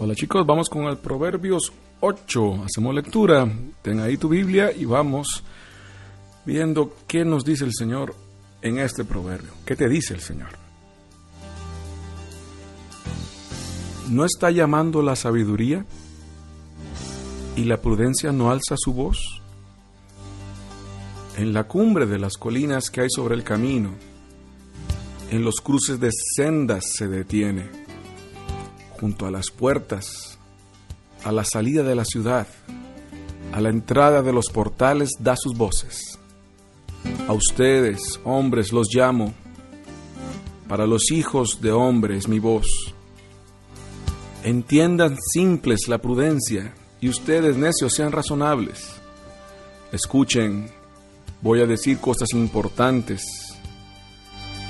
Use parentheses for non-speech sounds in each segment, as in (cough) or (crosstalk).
Hola chicos, vamos con el Proverbios 8. Hacemos lectura. Ten ahí tu Biblia y vamos viendo qué nos dice el Señor en este proverbio. ¿Qué te dice el Señor? ¿No está llamando la sabiduría y la prudencia no alza su voz? En la cumbre de las colinas que hay sobre el camino, en los cruces de sendas se detiene junto a las puertas, a la salida de la ciudad, a la entrada de los portales, da sus voces. A ustedes, hombres, los llamo. Para los hijos de hombres, mi voz. Entiendan simples la prudencia y ustedes, necios, sean razonables. Escuchen, voy a decir cosas importantes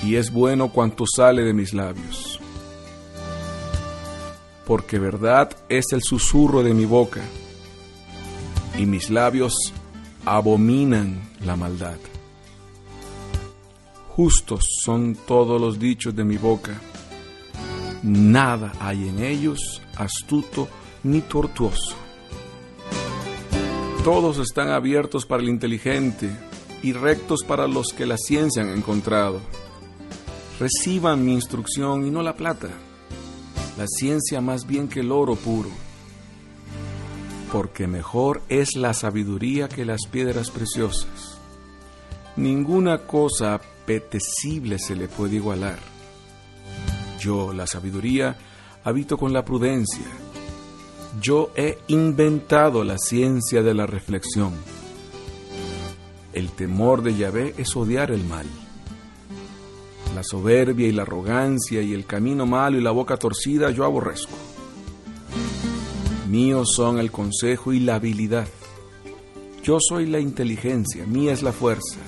y es bueno cuanto sale de mis labios porque verdad es el susurro de mi boca, y mis labios abominan la maldad. Justos son todos los dichos de mi boca, nada hay en ellos astuto ni tortuoso. Todos están abiertos para el inteligente y rectos para los que la ciencia han encontrado. Reciban mi instrucción y no la plata la ciencia más bien que el oro puro, porque mejor es la sabiduría que las piedras preciosas. Ninguna cosa apetecible se le puede igualar. Yo, la sabiduría, habito con la prudencia. Yo he inventado la ciencia de la reflexión. El temor de Yahvé es odiar el mal la soberbia y la arrogancia y el camino malo y la boca torcida yo aborrezco. Míos son el consejo y la habilidad. Yo soy la inteligencia, mía es la fuerza.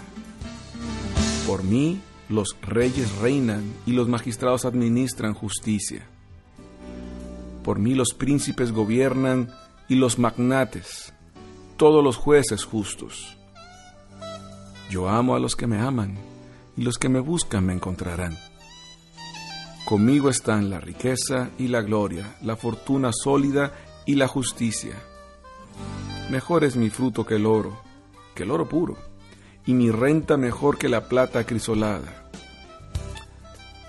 Por mí los reyes reinan y los magistrados administran justicia. Por mí los príncipes gobiernan y los magnates, todos los jueces justos. Yo amo a los que me aman y los que me buscan me encontrarán. Conmigo están la riqueza y la gloria, la fortuna sólida y la justicia. Mejor es mi fruto que el oro, que el oro puro, y mi renta mejor que la plata crisolada.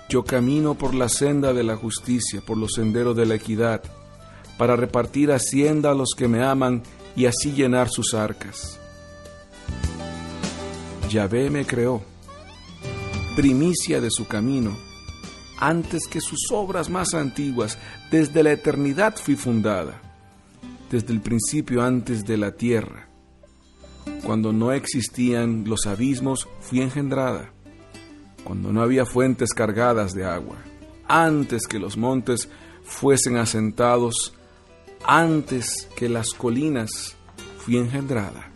Yo camino por la senda de la justicia, por los senderos de la equidad, para repartir hacienda a los que me aman y así llenar sus arcas. Yahvé me creó primicia de su camino, antes que sus obras más antiguas, desde la eternidad fui fundada, desde el principio antes de la tierra. Cuando no existían los abismos, fui engendrada, cuando no había fuentes cargadas de agua, antes que los montes fuesen asentados, antes que las colinas, fui engendrada.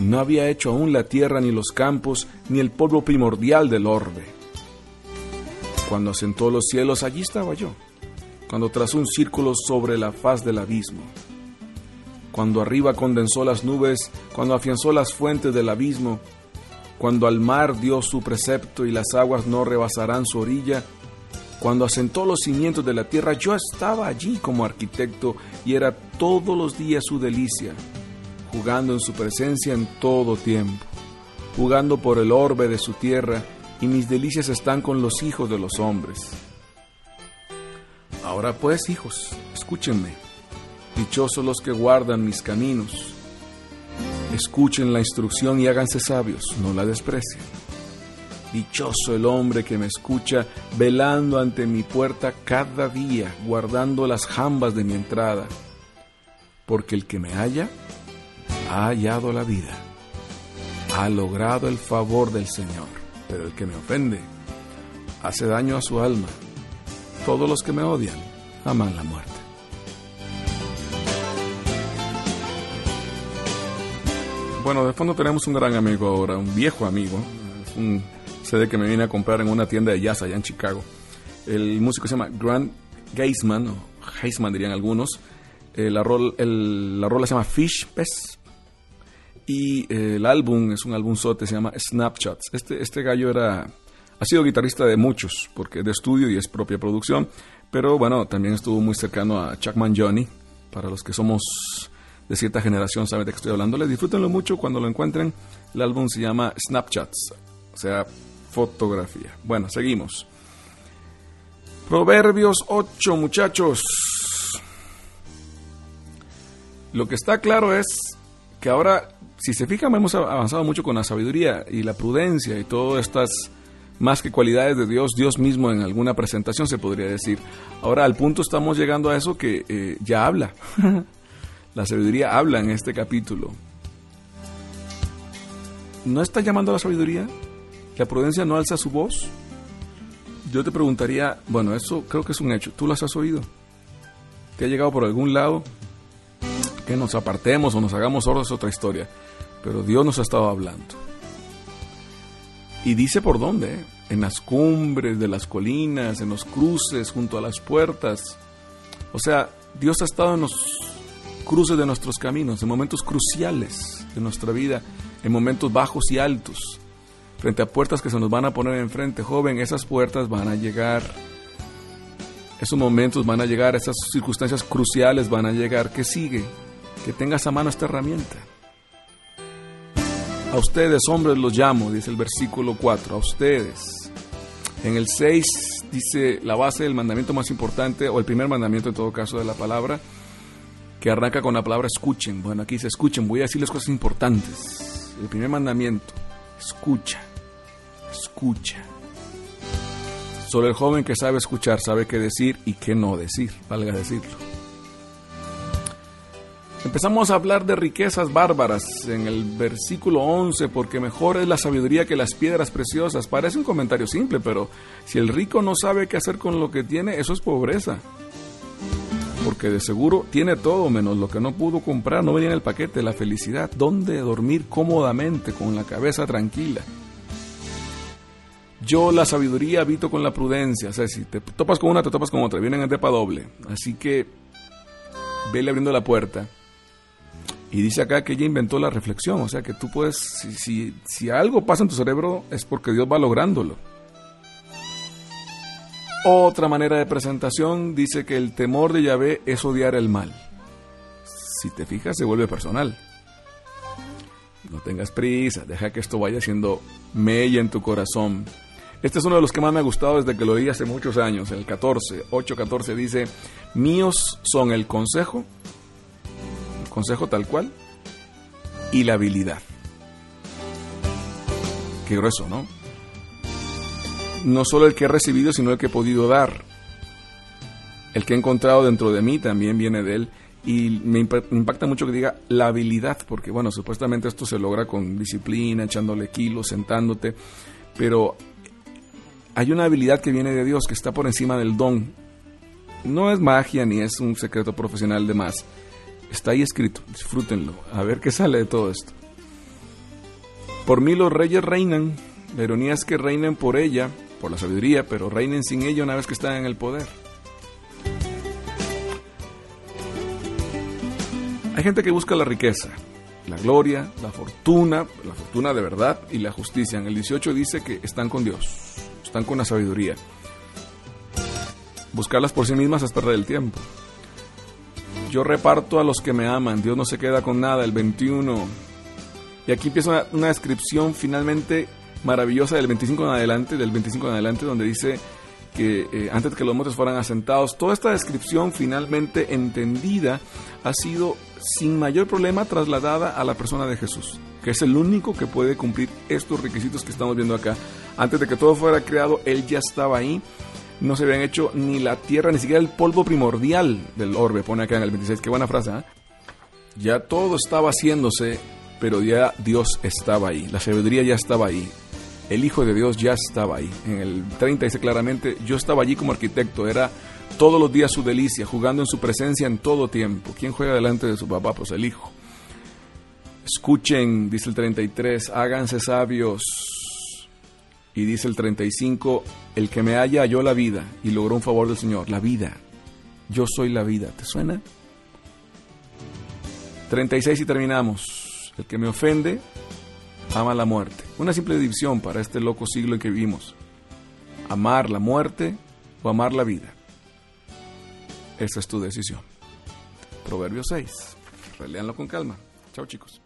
No había hecho aún la tierra ni los campos, ni el polvo primordial del orbe. Cuando asentó los cielos, allí estaba yo. Cuando trazó un círculo sobre la faz del abismo. Cuando arriba condensó las nubes, cuando afianzó las fuentes del abismo, cuando al mar dio su precepto y las aguas no rebasarán su orilla, cuando asentó los cimientos de la tierra, yo estaba allí como arquitecto y era todos los días su delicia jugando en su presencia en todo tiempo, jugando por el orbe de su tierra, y mis delicias están con los hijos de los hombres. Ahora pues, hijos, escúchenme, dichosos los que guardan mis caminos, escuchen la instrucción y háganse sabios, no la desprecien. Dichoso el hombre que me escucha, velando ante mi puerta cada día, guardando las jambas de mi entrada, porque el que me halla, ha hallado la vida, ha logrado el favor del Señor, pero el que me ofende hace daño a su alma. Todos los que me odian aman la muerte. Bueno, de fondo tenemos un gran amigo ahora, un viejo amigo, es un CD que me vine a comprar en una tienda de jazz allá en Chicago. El músico se llama Grant Geisman, o Heisman dirían algunos. Eh, la, rol, la rola se llama Fish, Pez, y eh, el álbum es un álbum sote, se llama Snapshots. Este, este gallo era Ha sido guitarrista de muchos, porque es de estudio y es propia producción, pero bueno, también estuvo muy cercano a Chuck Johnny. Para los que somos de cierta generación saben de qué estoy hablando. disfrútenlo mucho cuando lo encuentren. El álbum se llama Snapchats, o sea, fotografía. Bueno, seguimos. Proverbios 8, muchachos. Lo que está claro es que ahora, si se fijan, hemos avanzado mucho con la sabiduría y la prudencia y todas estas más que cualidades de Dios, Dios mismo en alguna presentación se podría decir. Ahora al punto estamos llegando a eso que eh, ya habla. (laughs) la sabiduría habla en este capítulo. ¿No está llamando a la sabiduría? ¿La prudencia no alza su voz? Yo te preguntaría, bueno, eso creo que es un hecho. ¿Tú las has oído? ¿Te ha llegado por algún lado? Que nos apartemos o nos hagamos sordos es otra historia. Pero Dios nos ha estado hablando. Y dice por dónde, ¿eh? en las cumbres de las colinas, en los cruces, junto a las puertas. O sea, Dios ha estado en los cruces de nuestros caminos, en momentos cruciales de nuestra vida, en momentos bajos y altos, frente a puertas que se nos van a poner enfrente. Joven, esas puertas van a llegar. Esos momentos van a llegar, esas circunstancias cruciales van a llegar. ¿Qué sigue? Que tengas a mano esta herramienta. A ustedes, hombres, los llamo, dice el versículo 4, a ustedes. En el 6 dice la base del mandamiento más importante, o el primer mandamiento en todo caso de la palabra, que arranca con la palabra escuchen. Bueno, aquí se escuchen, voy a decirles cosas importantes. El primer mandamiento, escucha, escucha. Solo el joven que sabe escuchar sabe qué decir y qué no decir, valga decirlo. Empezamos a hablar de riquezas bárbaras en el versículo 11, porque mejor es la sabiduría que las piedras preciosas. Parece un comentario simple, pero si el rico no sabe qué hacer con lo que tiene, eso es pobreza. Porque de seguro tiene todo menos lo que no pudo comprar, no venía en el paquete, la felicidad, dónde dormir cómodamente, con la cabeza tranquila. Yo la sabiduría habito con la prudencia, o sea, si te topas con una, te topas con otra, vienen en depa doble. Así que vele abriendo la puerta y dice acá que ella inventó la reflexión, o sea que tú puedes, si, algo pasa en tu cerebro es porque Dios va lográndolo. Otra manera de presentación dice que el temor de Yahvé es odiar el mal. Si te fijas, se vuelve personal. No tengas prisa, deja que esto vaya siendo mella en tu corazón. Este es uno de los que más me ha gustado desde que lo oí hace muchos años, el 14, 8.14 dice, míos son el consejo consejo tal cual, y la habilidad. Qué grueso, ¿no? No solo el que he recibido, sino el que he podido dar. El que he encontrado dentro de mí también viene de él. Y me impacta mucho que diga la habilidad, porque bueno, supuestamente esto se logra con disciplina, echándole kilos, sentándote, pero hay una habilidad que viene de Dios, que está por encima del don. No es magia ni es un secreto profesional de más Está ahí escrito, disfrútenlo, a ver qué sale de todo esto. Por mí los reyes reinan, la ironía es que reinen por ella, por la sabiduría, pero reinen sin ella una vez que están en el poder. Hay gente que busca la riqueza, la gloria, la fortuna, la fortuna de verdad y la justicia. En el 18 dice que están con Dios, están con la sabiduría. Buscarlas por sí mismas es perder el tiempo. Yo reparto a los que me aman. Dios no se queda con nada. El 21. Y aquí empieza una, descripción finalmente maravillosa del 25 en adelante, del 25 en adelante, donde dice que eh, antes que los montes fueran asentados, toda esta descripción finalmente entendida ha sido sin mayor problema trasladada a la persona de Jesús, que es el único que puede cumplir estos requisitos que estamos viendo acá. Antes de que todo fuera creado, Él ya estaba ahí no se habían hecho ni la tierra, ni siquiera el polvo primordial del orbe, pone acá en el 26, qué buena frase, ¿eh? Ya todo estaba haciéndose, pero ya Dios estaba ahí, la sabiduría ya estaba ahí, el Hijo de Dios ya estaba ahí. En el 30 dice claramente, yo estaba allí como arquitecto, era todos los días su delicia, jugando en su presencia en todo tiempo. ¿Quién juega delante de su papá? Pues el Hijo. Escuchen, dice el 33, háganse sabios, y dice el 35, el que me haya halló la vida y logró un favor del Señor. La vida. Yo soy la vida. ¿Te suena? 36 y terminamos. El que me ofende ama la muerte. Una simple división para este loco siglo en que vivimos. amar la muerte o amar la vida. Esa es tu decisión. Proverbio 6. Releanlo con calma. Chao chicos.